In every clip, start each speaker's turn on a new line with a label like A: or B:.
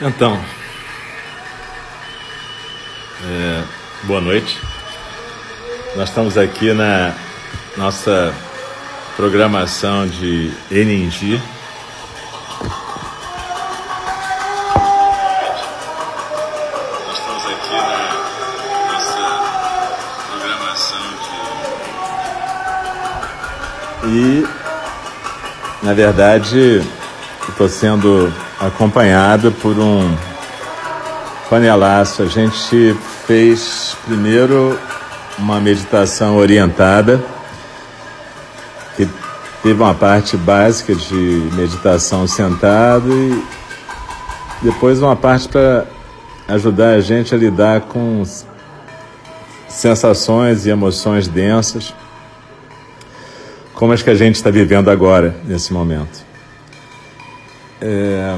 A: Então, é, boa noite. Nós estamos aqui na nossa programação de Eningi. Nós estamos aqui na nossa programação de. E, na verdade, estou sendo acompanhado por um panelaço. A gente fez primeiro uma meditação orientada, que teve uma parte básica de meditação sentado e depois uma parte para ajudar a gente a lidar com sensações e emoções densas, como as que a gente está vivendo agora, nesse momento. É,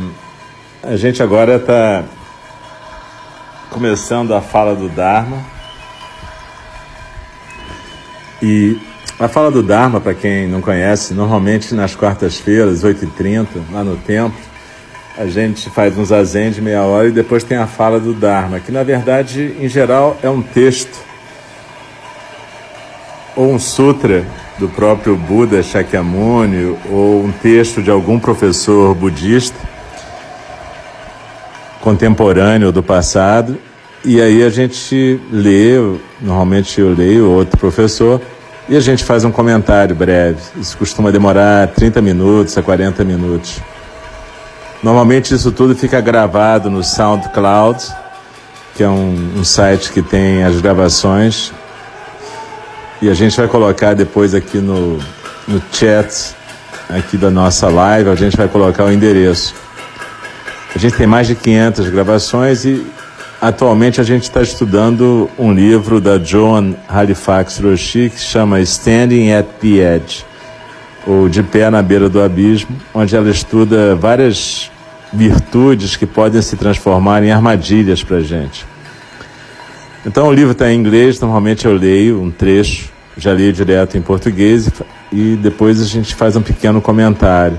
A: a gente agora está começando a fala do Dharma. E a fala do Dharma, para quem não conhece, normalmente nas quartas-feiras, 8h30, lá no templo, a gente faz um zazen de meia hora e depois tem a fala do Dharma, que na verdade, em geral, é um texto ou um sutra do próprio Buda Shakyamuni ou um texto de algum professor budista contemporâneo do passado. E aí a gente lê, normalmente eu leio outro professor, e a gente faz um comentário breve. Isso costuma demorar 30 minutos a 40 minutos. Normalmente isso tudo fica gravado no SoundCloud, que é um, um site que tem as gravações e a gente vai colocar depois aqui no, no chat aqui da nossa live, a gente vai colocar o endereço. A gente tem mais de 500 gravações e atualmente a gente está estudando um livro da Joan Halifax Roshi que chama Standing at the Edge, ou De Pé na Beira do Abismo, onde ela estuda várias virtudes que podem se transformar em armadilhas para a gente. Então o livro está em inglês, normalmente eu leio um trecho, já li direto em português e depois a gente faz um pequeno comentário.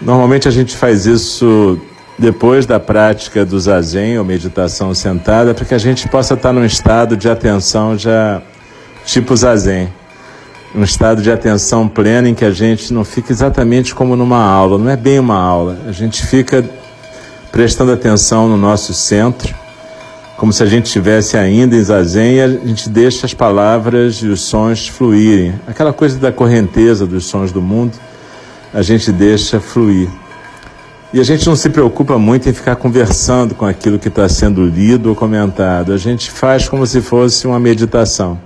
A: Normalmente a gente faz isso depois da prática do zazen ou meditação sentada, para que a gente possa estar num estado de atenção já tipo zazen. Um estado de atenção plena em que a gente não fica exatamente como numa aula, não é bem uma aula. A gente fica prestando atenção no nosso centro como se a gente estivesse ainda em zazen a gente deixa as palavras e os sons fluírem. Aquela coisa da correnteza dos sons do mundo, a gente deixa fluir. E a gente não se preocupa muito em ficar conversando com aquilo que está sendo lido ou comentado. A gente faz como se fosse uma meditação.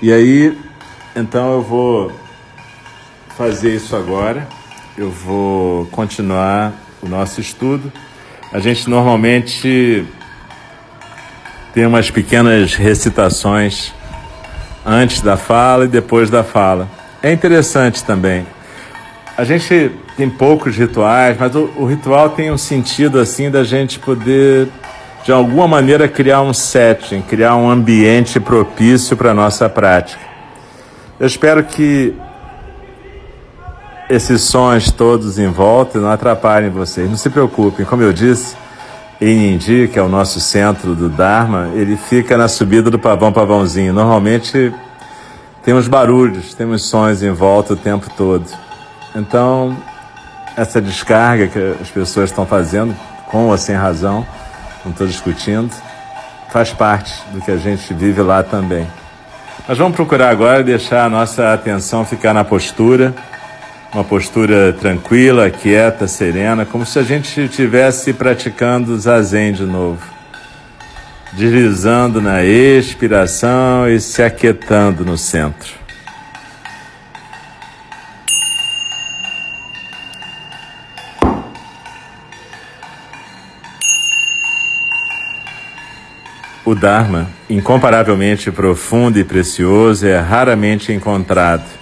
A: E aí, então eu vou fazer isso agora. Eu vou continuar o nosso estudo. A gente normalmente tem umas pequenas recitações antes da fala e depois da fala. É interessante também. A gente tem poucos rituais, mas o, o ritual tem um sentido assim da gente poder, de alguma maneira, criar um setting, criar um ambiente propício para a nossa prática. Eu espero que esses sons todos em volta não atrapalhem vocês. Não se preocupem, como eu disse, em Indi, que é o nosso centro do Dharma, ele fica na subida do Pavão Pavãozinho. Normalmente tem uns barulhos, tem uns sons em volta o tempo todo. Então, essa descarga que as pessoas estão fazendo, com ou sem razão, não estou discutindo, faz parte do que a gente vive lá também. Mas vamos procurar agora deixar a nossa atenção ficar na postura uma postura tranquila, quieta, serena, como se a gente estivesse praticando zazen de novo. Deslizando na expiração e se aquietando no centro. O Dharma, incomparavelmente profundo e precioso, é raramente encontrado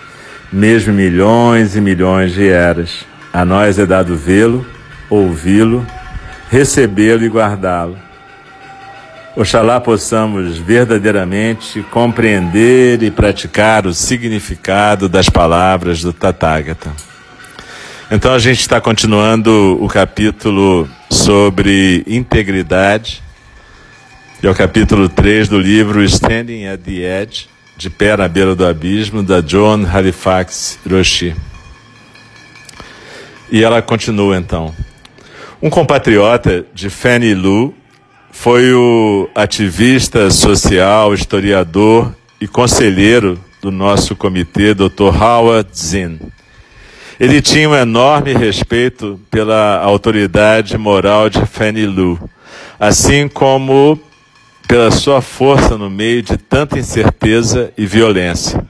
A: mesmo milhões e milhões de eras. A nós é dado vê-lo, ouvi-lo, recebê-lo e guardá-lo. Oxalá possamos verdadeiramente compreender e praticar o significado das palavras do Tathagata. Então a gente está continuando o capítulo sobre integridade, e é o capítulo 3 do livro Standing at the Edge, de pé na beira do abismo, da John Halifax Roshi. E ela continua então. Um compatriota de Fanny Lu foi o ativista social, historiador e conselheiro do nosso comitê, Dr. Howard Zinn. Ele tinha um enorme respeito pela autoridade moral de Fanny Lu, assim como pela sua força no meio de tanta incerteza e violência.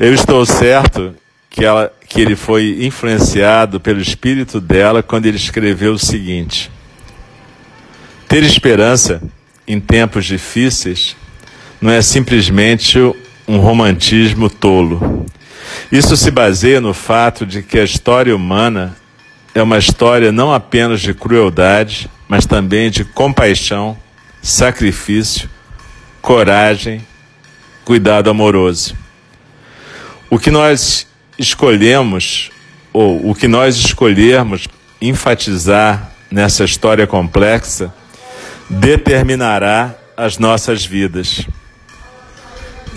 A: Eu estou certo que, ela, que ele foi influenciado pelo espírito dela quando ele escreveu o seguinte: Ter esperança em tempos difíceis não é simplesmente um romantismo tolo. Isso se baseia no fato de que a história humana é uma história não apenas de crueldade, mas também de compaixão, sacrifício, coragem, cuidado amoroso. O que nós escolhemos, ou o que nós escolhermos enfatizar nessa história complexa, determinará as nossas vidas.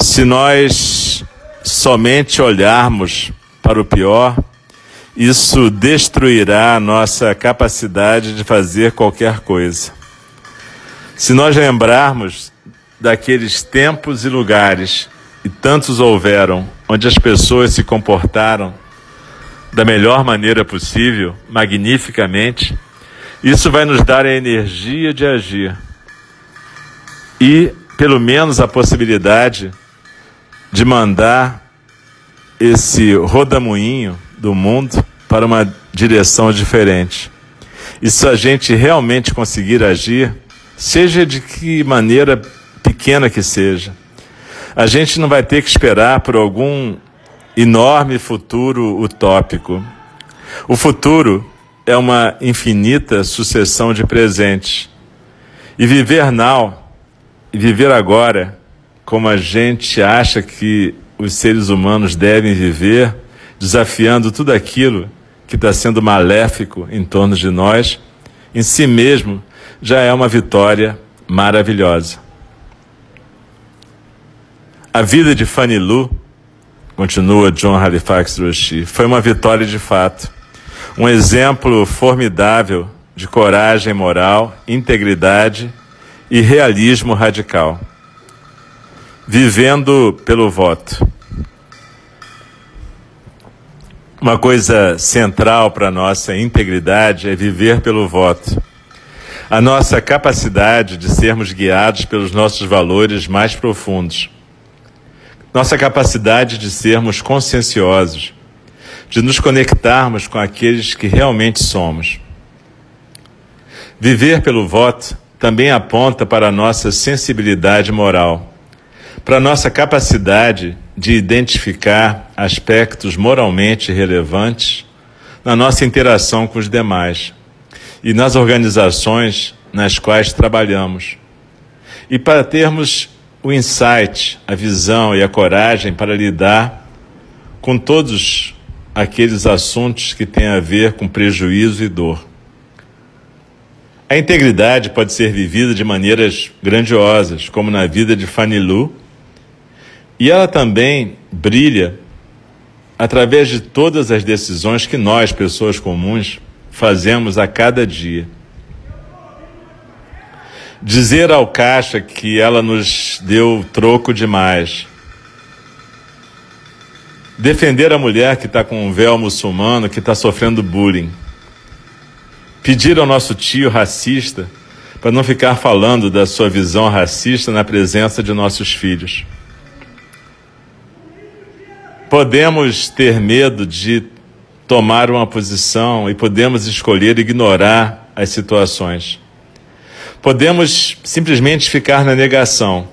A: Se nós somente olharmos para o pior, isso destruirá a nossa capacidade de fazer qualquer coisa. Se nós lembrarmos daqueles tempos e lugares, e tantos houveram, onde as pessoas se comportaram da melhor maneira possível, magnificamente, isso vai nos dar a energia de agir e, pelo menos, a possibilidade de mandar esse rodamuinho do mundo para uma direção diferente. E se a gente realmente conseguir agir, seja de que maneira pequena que seja, a gente não vai ter que esperar por algum enorme futuro utópico. O futuro é uma infinita sucessão de presentes. E viver now, viver agora, como a gente acha que os seres humanos devem viver, desafiando tudo aquilo que está sendo maléfico em torno de nós, em si mesmo já é uma vitória maravilhosa. A vida de Fanny Lu, continua John Halifax Roshi, foi uma vitória de fato um exemplo formidável de coragem moral, integridade e realismo radical. Vivendo pelo voto. Uma coisa central para a nossa integridade é viver pelo voto. A nossa capacidade de sermos guiados pelos nossos valores mais profundos. Nossa capacidade de sermos conscienciosos de nos conectarmos com aqueles que realmente somos. Viver pelo voto também aponta para a nossa sensibilidade moral, para a nossa capacidade de identificar aspectos moralmente relevantes na nossa interação com os demais e nas organizações nas quais trabalhamos. E para termos o insight, a visão e a coragem para lidar com todos aqueles assuntos que têm a ver com prejuízo e dor. A integridade pode ser vivida de maneiras grandiosas, como na vida de Fanny Lu, e ela também brilha através de todas as decisões que nós, pessoas comuns, fazemos a cada dia. Dizer ao caixa que ela nos deu troco demais. Defender a mulher que está com um véu muçulmano, que está sofrendo bullying. Pedir ao nosso tio racista para não ficar falando da sua visão racista na presença de nossos filhos. Podemos ter medo de tomar uma posição e podemos escolher ignorar as situações. Podemos simplesmente ficar na negação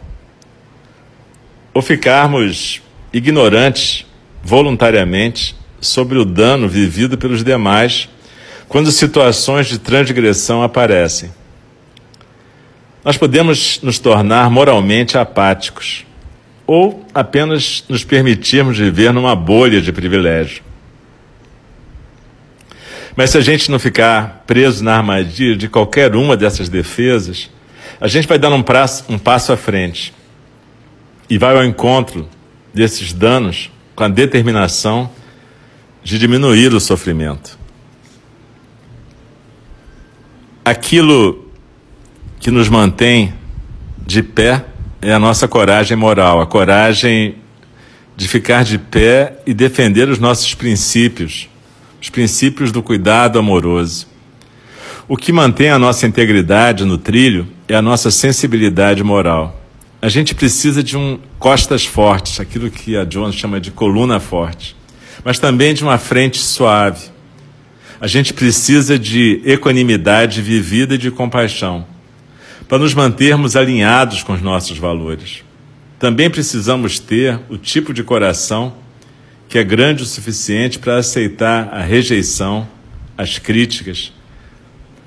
A: ou ficarmos ignorantes voluntariamente sobre o dano vivido pelos demais quando situações de transgressão aparecem. Nós podemos nos tornar moralmente apáticos ou apenas nos permitirmos viver numa bolha de privilégio. Mas se a gente não ficar preso na armadilha de qualquer uma dessas defesas, a gente vai dando um, um passo à frente e vai ao encontro desses danos com a determinação de diminuir o sofrimento. Aquilo que nos mantém de pé é a nossa coragem moral, a coragem de ficar de pé e defender os nossos princípios os princípios do cuidado amoroso. O que mantém a nossa integridade no trilho é a nossa sensibilidade moral. A gente precisa de um costas fortes, aquilo que a Jones chama de coluna forte, mas também de uma frente suave. A gente precisa de equanimidade vivida e de compaixão, para nos mantermos alinhados com os nossos valores. Também precisamos ter o tipo de coração que é grande o suficiente para aceitar a rejeição, as críticas,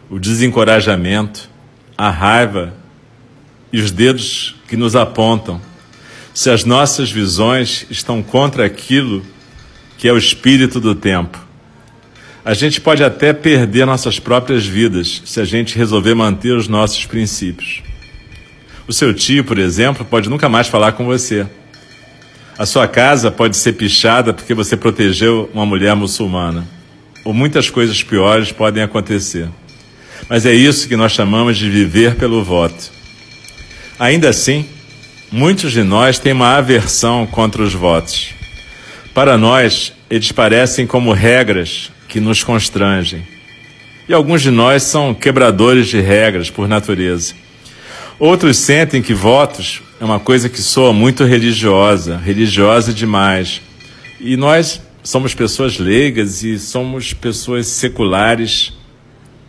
A: o desencorajamento, a raiva e os dedos que nos apontam, se as nossas visões estão contra aquilo que é o espírito do tempo. A gente pode até perder nossas próprias vidas se a gente resolver manter os nossos princípios. O seu tio, por exemplo, pode nunca mais falar com você a sua casa pode ser pichada porque você protegeu uma mulher muçulmana. Ou muitas coisas piores podem acontecer. Mas é isso que nós chamamos de viver pelo voto. Ainda assim, muitos de nós têm uma aversão contra os votos. Para nós, eles parecem como regras que nos constrangem. E alguns de nós são quebradores de regras por natureza. Outros sentem que votos é uma coisa que soa muito religiosa, religiosa demais. E nós somos pessoas leigas e somos pessoas seculares,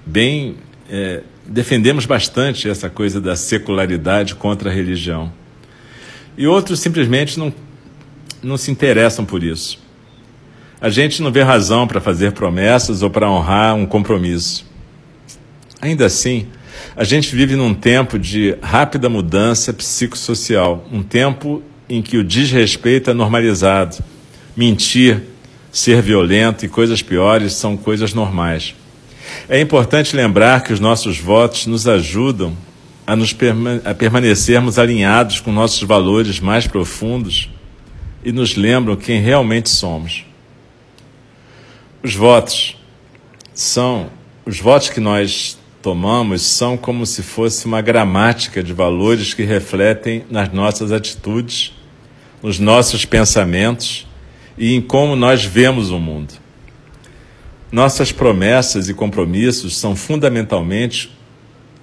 A: bem. É, defendemos bastante essa coisa da secularidade contra a religião. E outros simplesmente não, não se interessam por isso. A gente não vê razão para fazer promessas ou para honrar um compromisso. Ainda assim, a gente vive num tempo de rápida mudança psicossocial, um tempo em que o desrespeito é normalizado. Mentir, ser violento e coisas piores são coisas normais. É importante lembrar que os nossos votos nos ajudam a, nos perma a permanecermos alinhados com nossos valores mais profundos e nos lembram quem realmente somos. Os votos são os votos que nós tomamos são como se fosse uma gramática de valores que refletem nas nossas atitudes, nos nossos pensamentos e em como nós vemos o mundo. Nossas promessas e compromissos são fundamentalmente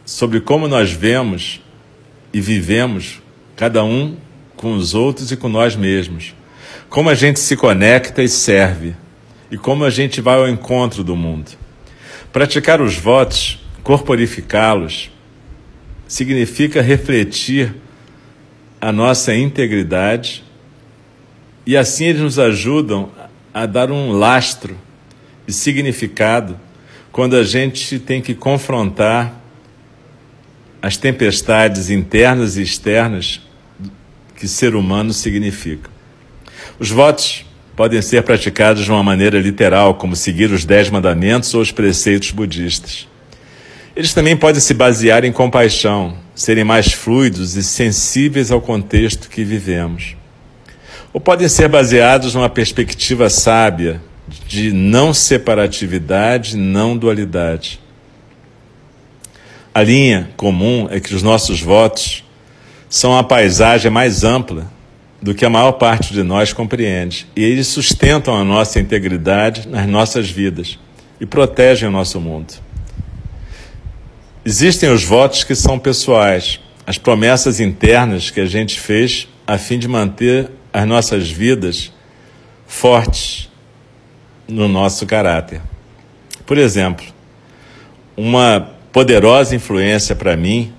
A: sobre como nós vemos e vivemos cada um com os outros e com nós mesmos. Como a gente se conecta e serve e como a gente vai ao encontro do mundo. Praticar os votos corporificá-los significa refletir a nossa integridade e assim eles nos ajudam a dar um lastro de significado quando a gente tem que confrontar as tempestades internas e externas que ser humano significa. Os votos podem ser praticados de uma maneira literal, como seguir os dez mandamentos ou os preceitos budistas. Eles também podem se basear em compaixão, serem mais fluidos e sensíveis ao contexto que vivemos. Ou podem ser baseados numa perspectiva sábia de não separatividade, não dualidade. A linha comum é que os nossos votos são a paisagem mais ampla do que a maior parte de nós compreende, e eles sustentam a nossa integridade nas nossas vidas e protegem o nosso mundo. Existem os votos que são pessoais, as promessas internas que a gente fez a fim de manter as nossas vidas fortes no nosso caráter. Por exemplo, uma poderosa influência para mim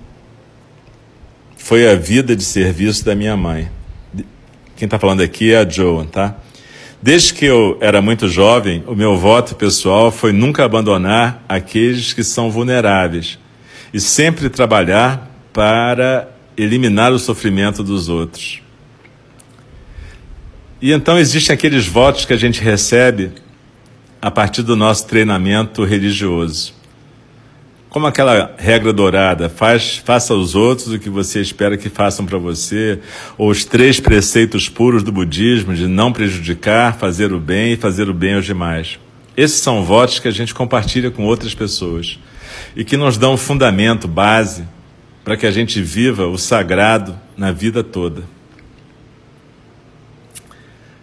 A: foi a vida de serviço da minha mãe. Quem está falando aqui é a Joan, tá? Desde que eu era muito jovem, o meu voto pessoal foi nunca abandonar aqueles que são vulneráveis e sempre trabalhar para eliminar o sofrimento dos outros. E então existem aqueles votos que a gente recebe a partir do nosso treinamento religioso. Como aquela regra dourada, faz, faça aos outros o que você espera que façam para você, ou os três preceitos puros do budismo de não prejudicar, fazer o bem e fazer o bem aos demais. Esses são votos que a gente compartilha com outras pessoas e que nos dão fundamento, base, para que a gente viva o sagrado na vida toda.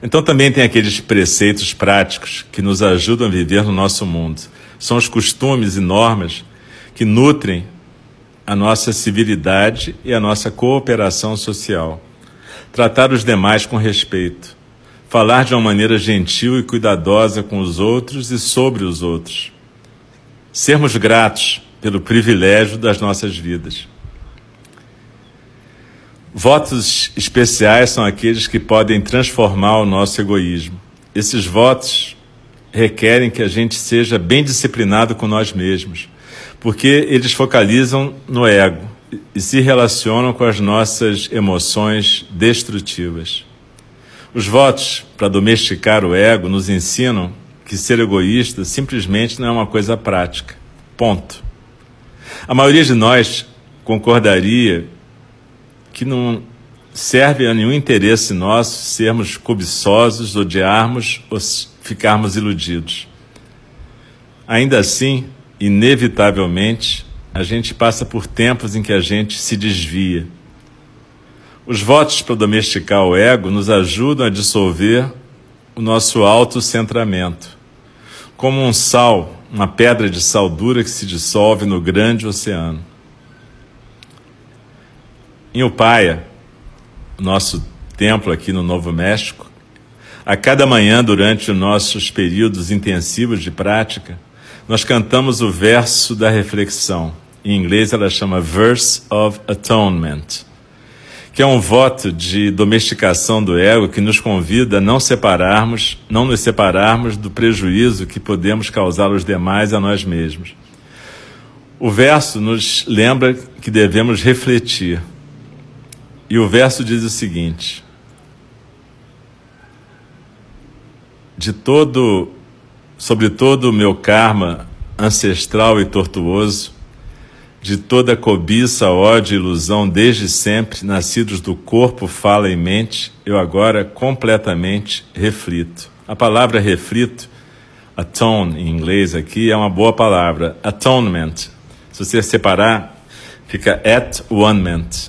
A: Então também tem aqueles preceitos práticos que nos ajudam a viver no nosso mundo. São os costumes e normas que nutrem a nossa civilidade e a nossa cooperação social. Tratar os demais com respeito. Falar de uma maneira gentil e cuidadosa com os outros e sobre os outros. Sermos gratos pelo privilégio das nossas vidas. Votos especiais são aqueles que podem transformar o nosso egoísmo. Esses votos requerem que a gente seja bem disciplinado com nós mesmos, porque eles focalizam no ego e se relacionam com as nossas emoções destrutivas. Os votos para domesticar o ego nos ensinam que ser egoísta simplesmente não é uma coisa prática. Ponto. A maioria de nós concordaria que não serve a nenhum interesse nosso sermos cobiçosos, odiarmos ou ficarmos iludidos. Ainda assim, inevitavelmente, a gente passa por tempos em que a gente se desvia. Os votos para domesticar o ego nos ajudam a dissolver o nosso autocentramento, como um sal, uma pedra de sal dura que se dissolve no grande oceano. Em Upaia, nosso templo aqui no Novo México, a cada manhã, durante os nossos períodos intensivos de prática, nós cantamos o verso da reflexão. Em inglês ela chama Verse of Atonement, que é um voto de domesticação do ego que nos convida a não separarmos, não nos separarmos do prejuízo que podemos causar aos demais a nós mesmos. O verso nos lembra que devemos refletir e o verso diz o seguinte: De todo, sobre todo o meu karma ancestral e tortuoso, de toda cobiça, ódio e ilusão desde sempre, nascidos do corpo, fala e mente, eu agora completamente reflito. A palavra reflito, atone em inglês aqui, é uma boa palavra. Atonement. Se você separar, fica at one-ment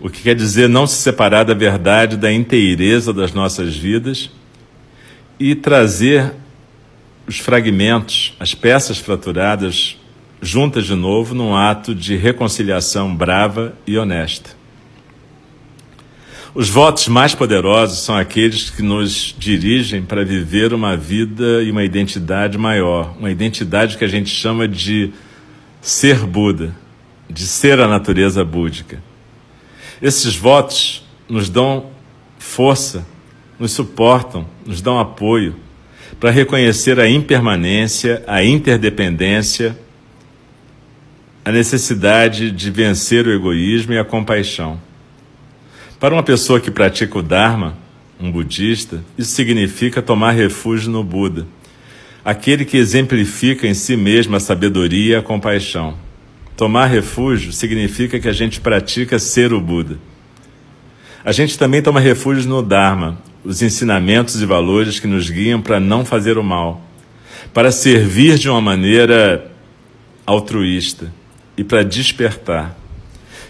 A: o que quer dizer não se separar da verdade, da inteireza das nossas vidas e trazer os fragmentos, as peças fraturadas juntas de novo num ato de reconciliação brava e honesta. Os votos mais poderosos são aqueles que nos dirigem para viver uma vida e uma identidade maior, uma identidade que a gente chama de ser Buda, de ser a natureza búdica. Esses votos nos dão força, nos suportam, nos dão apoio para reconhecer a impermanência, a interdependência, a necessidade de vencer o egoísmo e a compaixão. Para uma pessoa que pratica o Dharma, um budista, isso significa tomar refúgio no Buda, aquele que exemplifica em si mesmo a sabedoria e a compaixão. Tomar refúgio significa que a gente pratica ser o Buda. A gente também toma refúgio no Dharma, os ensinamentos e valores que nos guiam para não fazer o mal, para servir de uma maneira altruísta, e para despertar.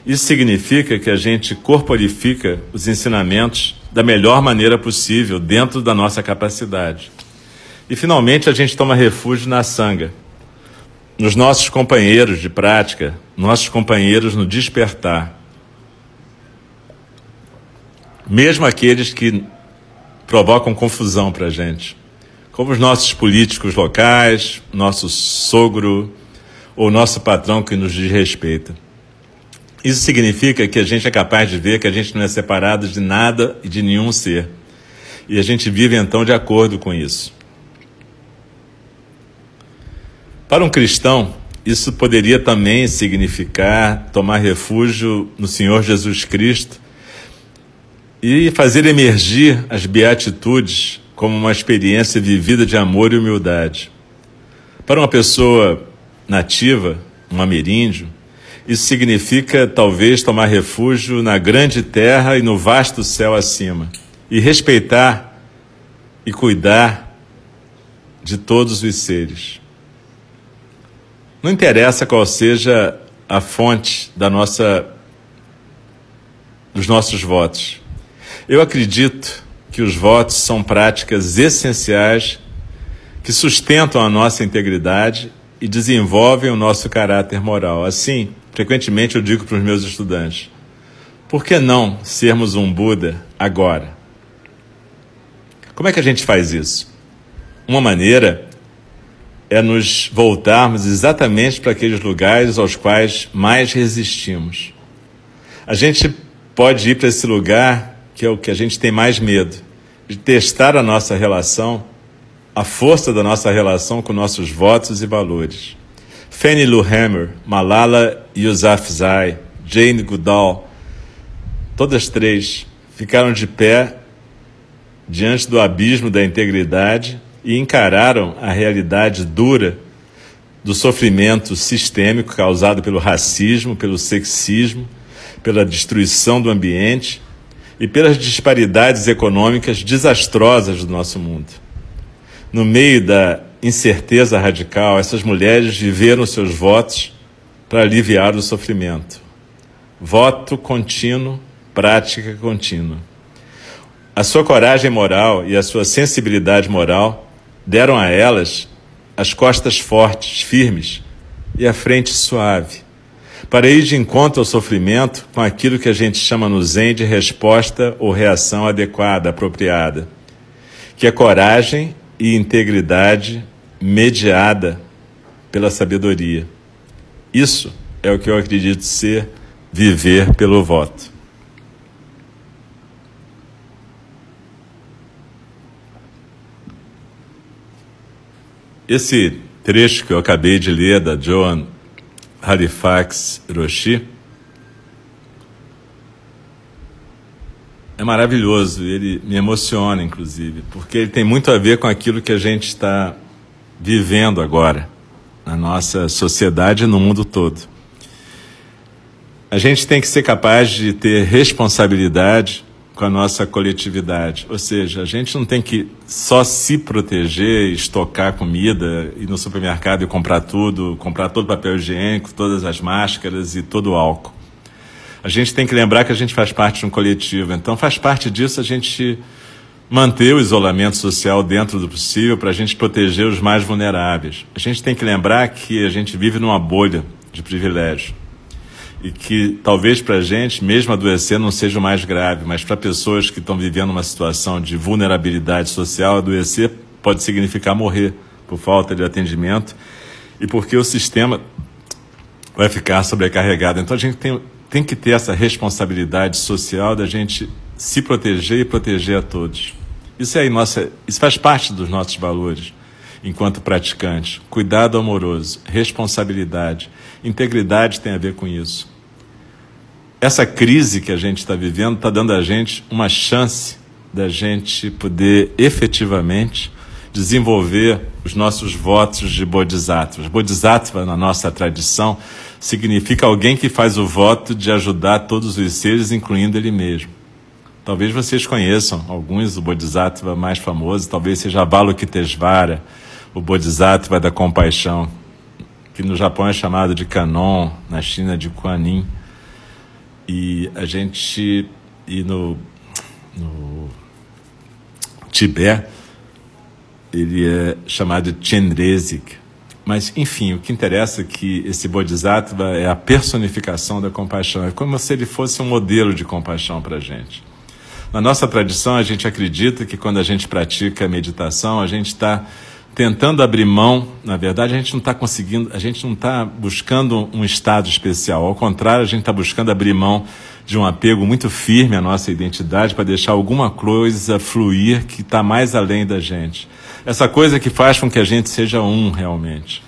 A: Isso significa que a gente corporifica os ensinamentos da melhor maneira possível, dentro da nossa capacidade. E finalmente a gente toma refúgio na sanga, nos nossos companheiros de prática, nossos companheiros no despertar. Mesmo aqueles que provocam confusão para a gente, como os nossos políticos locais, nosso sogro ou nosso patrão que nos desrespeita. Isso significa que a gente é capaz de ver que a gente não é separado de nada e de nenhum ser. E a gente vive então de acordo com isso. Para um cristão, isso poderia também significar tomar refúgio no Senhor Jesus Cristo e fazer emergir as beatitudes como uma experiência vivida de amor e humildade. Para uma pessoa nativa, um ameríndio, isso significa talvez tomar refúgio na grande terra e no vasto céu acima, e respeitar e cuidar de todos os seres. Não interessa qual seja a fonte da nossa dos nossos votos. Eu acredito que os votos são práticas essenciais que sustentam a nossa integridade e desenvolvem o nosso caráter moral. Assim, Frequentemente eu digo para os meus estudantes: por que não sermos um Buda agora? Como é que a gente faz isso? Uma maneira é nos voltarmos exatamente para aqueles lugares aos quais mais resistimos. A gente pode ir para esse lugar que é o que a gente tem mais medo, de testar a nossa relação, a força da nossa relação com nossos votos e valores. Fannie Lou Hammer, Malala Yousafzai, Jane Goodall, todas três ficaram de pé diante do abismo da integridade e encararam a realidade dura do sofrimento sistêmico causado pelo racismo, pelo sexismo, pela destruição do ambiente e pelas disparidades econômicas desastrosas do nosso mundo. No meio da incerteza radical, essas mulheres viveram seus votos para aliviar o sofrimento. Voto contínuo, prática contínua. A sua coragem moral e a sua sensibilidade moral deram a elas as costas fortes, firmes e a frente suave, para ir de encontro ao sofrimento com aquilo que a gente chama no Zen de resposta ou reação adequada, apropriada, que é coragem e integridade mediada pela sabedoria. Isso é o que eu acredito ser viver pelo voto. Esse trecho que eu acabei de ler da Joan Halifax Roshi é maravilhoso, ele me emociona, inclusive, porque ele tem muito a ver com aquilo que a gente está vivendo agora na nossa sociedade e no mundo todo. A gente tem que ser capaz de ter responsabilidade com a nossa coletividade. Ou seja, a gente não tem que só se proteger, estocar comida, ir no supermercado e comprar tudo, comprar todo o papel higiênico, todas as máscaras e todo o álcool. A gente tem que lembrar que a gente faz parte de um coletivo. Então, faz parte disso a gente manter o isolamento social dentro do possível para a gente proteger os mais vulneráveis. A gente tem que lembrar que a gente vive numa bolha de privilégio e que talvez para a gente, mesmo adoecer, não seja o mais grave, mas para pessoas que estão vivendo uma situação de vulnerabilidade social, adoecer pode significar morrer por falta de atendimento e porque o sistema vai ficar sobrecarregado. Então a gente tem, tem que ter essa responsabilidade social da gente se proteger e proteger a todos. Isso é nossa, isso faz parte dos nossos valores enquanto praticantes. Cuidado amoroso, responsabilidade, integridade tem a ver com isso. Essa crise que a gente está vivendo está dando a gente uma chance da gente poder efetivamente desenvolver os nossos votos de bodhisattvas. Bodhisattva, na nossa tradição, significa alguém que faz o voto de ajudar todos os seres, incluindo ele mesmo. Talvez vocês conheçam alguns do Bodhisattva mais famoso, talvez seja Avalokitesvara, o Bodhisattva da compaixão. que no Japão é chamado de Kanon, na China de Kuanin. E a gente. E no, no Tibete, ele é chamado de Chenrezig. Mas, enfim, o que interessa é que esse Bodhisattva é a personificação da compaixão. É como se ele fosse um modelo de compaixão para a gente. Na nossa tradição, a gente acredita que quando a gente pratica a meditação, a gente está tentando abrir mão. Na verdade, a gente não está conseguindo, a gente não está buscando um estado especial. Ao contrário, a gente está buscando abrir mão de um apego muito firme à nossa identidade para deixar alguma coisa fluir que está mais além da gente. Essa coisa que faz com que a gente seja um realmente.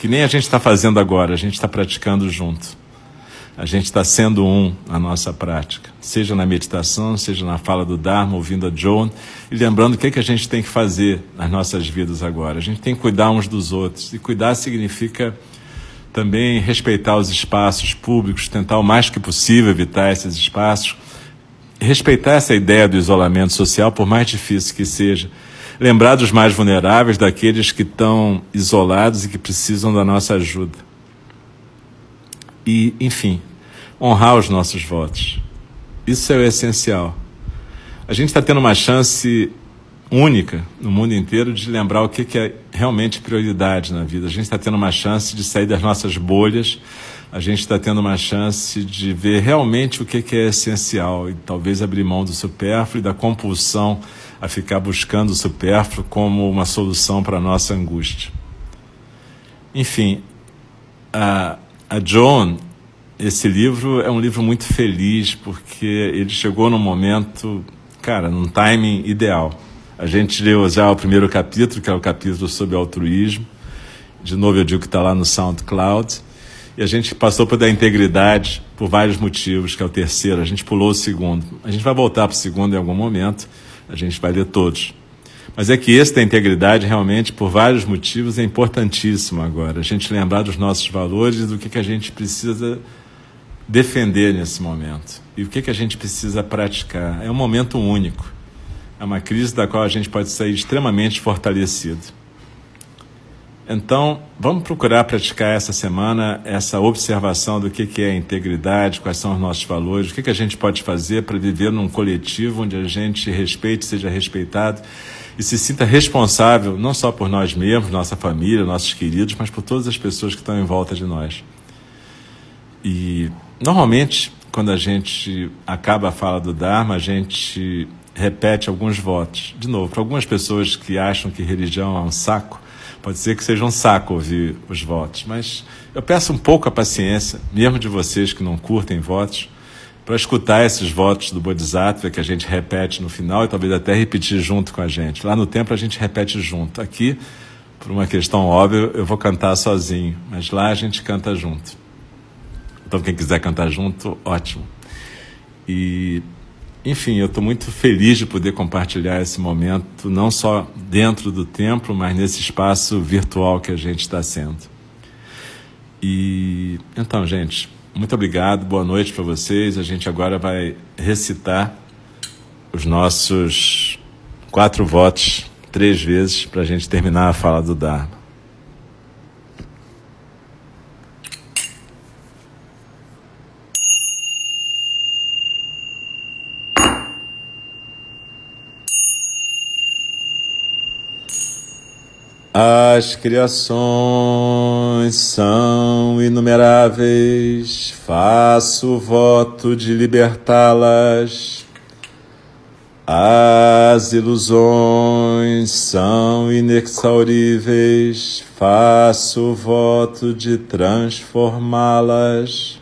A: Que nem a gente está fazendo agora, a gente está praticando junto. A gente está sendo um na nossa prática, seja na meditação, seja na fala do Dharma, ouvindo a Joan, e lembrando o que, é que a gente tem que fazer nas nossas vidas agora. A gente tem que cuidar uns dos outros, e cuidar significa também respeitar os espaços públicos, tentar o mais que possível evitar esses espaços, respeitar essa ideia do isolamento social, por mais difícil que seja lembrar dos mais vulneráveis, daqueles que estão isolados e que precisam da nossa ajuda. E, enfim, honrar os nossos votos. Isso é o essencial. A gente está tendo uma chance única no mundo inteiro de lembrar o que é realmente prioridade na vida. A gente está tendo uma chance de sair das nossas bolhas, a gente está tendo uma chance de ver realmente o que é essencial e talvez abrir mão do supérfluo e da compulsão a ficar buscando o supérfluo como uma solução para a nossa angústia. Enfim, a, a John, esse livro é um livro muito feliz porque ele chegou num momento, cara, num timing ideal. A gente leu já o primeiro capítulo, que é o capítulo sobre altruísmo. De novo, eu digo que está lá no SoundCloud. E a gente passou por da integridade por vários motivos, que é o terceiro. A gente pulou o segundo. A gente vai voltar para o segundo em algum momento. A gente vai ler todos. Mas é que esse da integridade, realmente, por vários motivos, é importantíssimo agora. A gente lembrar dos nossos valores e do que, que a gente precisa defender nesse momento. E o que, que a gente precisa praticar. É um momento único. É uma crise da qual a gente pode sair extremamente fortalecido. Então, vamos procurar praticar essa semana essa observação do que, é integridade, quais são os nossos valores, o que, que a gente pode fazer para viver num coletivo onde a gente respeite, seja respeitado e se sinta responsável não só por nós mesmos, nossa família, nossos queridos, mas por todas as pessoas que estão em volta de nós. E, normalmente, quando a gente acaba a fala do Dharma, a gente repete alguns votos. De novo, para algumas pessoas que acham que religião é um saco, Pode ser que seja um saco ouvir os votos, mas eu peço um pouco a paciência, mesmo de vocês que não curtem votos, para escutar esses votos do Bodhisattva que a gente repete no final e talvez até repetir junto com a gente. Lá no templo a gente repete junto. Aqui, por uma questão óbvia, eu vou cantar sozinho, mas lá a gente canta junto. Então quem quiser cantar junto, ótimo. E enfim, eu estou muito feliz de poder compartilhar esse momento, não só dentro do templo, mas nesse espaço virtual que a gente está sendo. E então, gente, muito obrigado, boa noite para vocês. A gente agora vai recitar os nossos quatro votos três vezes para a gente terminar a fala do Dharma. As criações são inumeráveis, faço voto de libertá-las. As ilusões são inexauríveis, faço voto de transformá-las.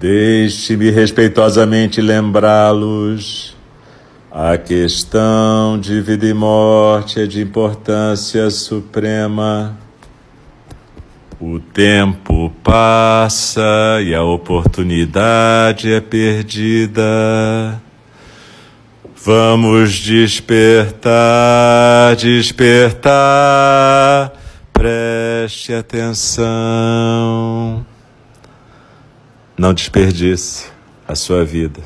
A: Deixe-me respeitosamente lembrá-los a questão de vida e morte é de importância suprema. O tempo passa e a oportunidade é perdida. Vamos despertar, despertar. Preste atenção. Não desperdice a sua vida.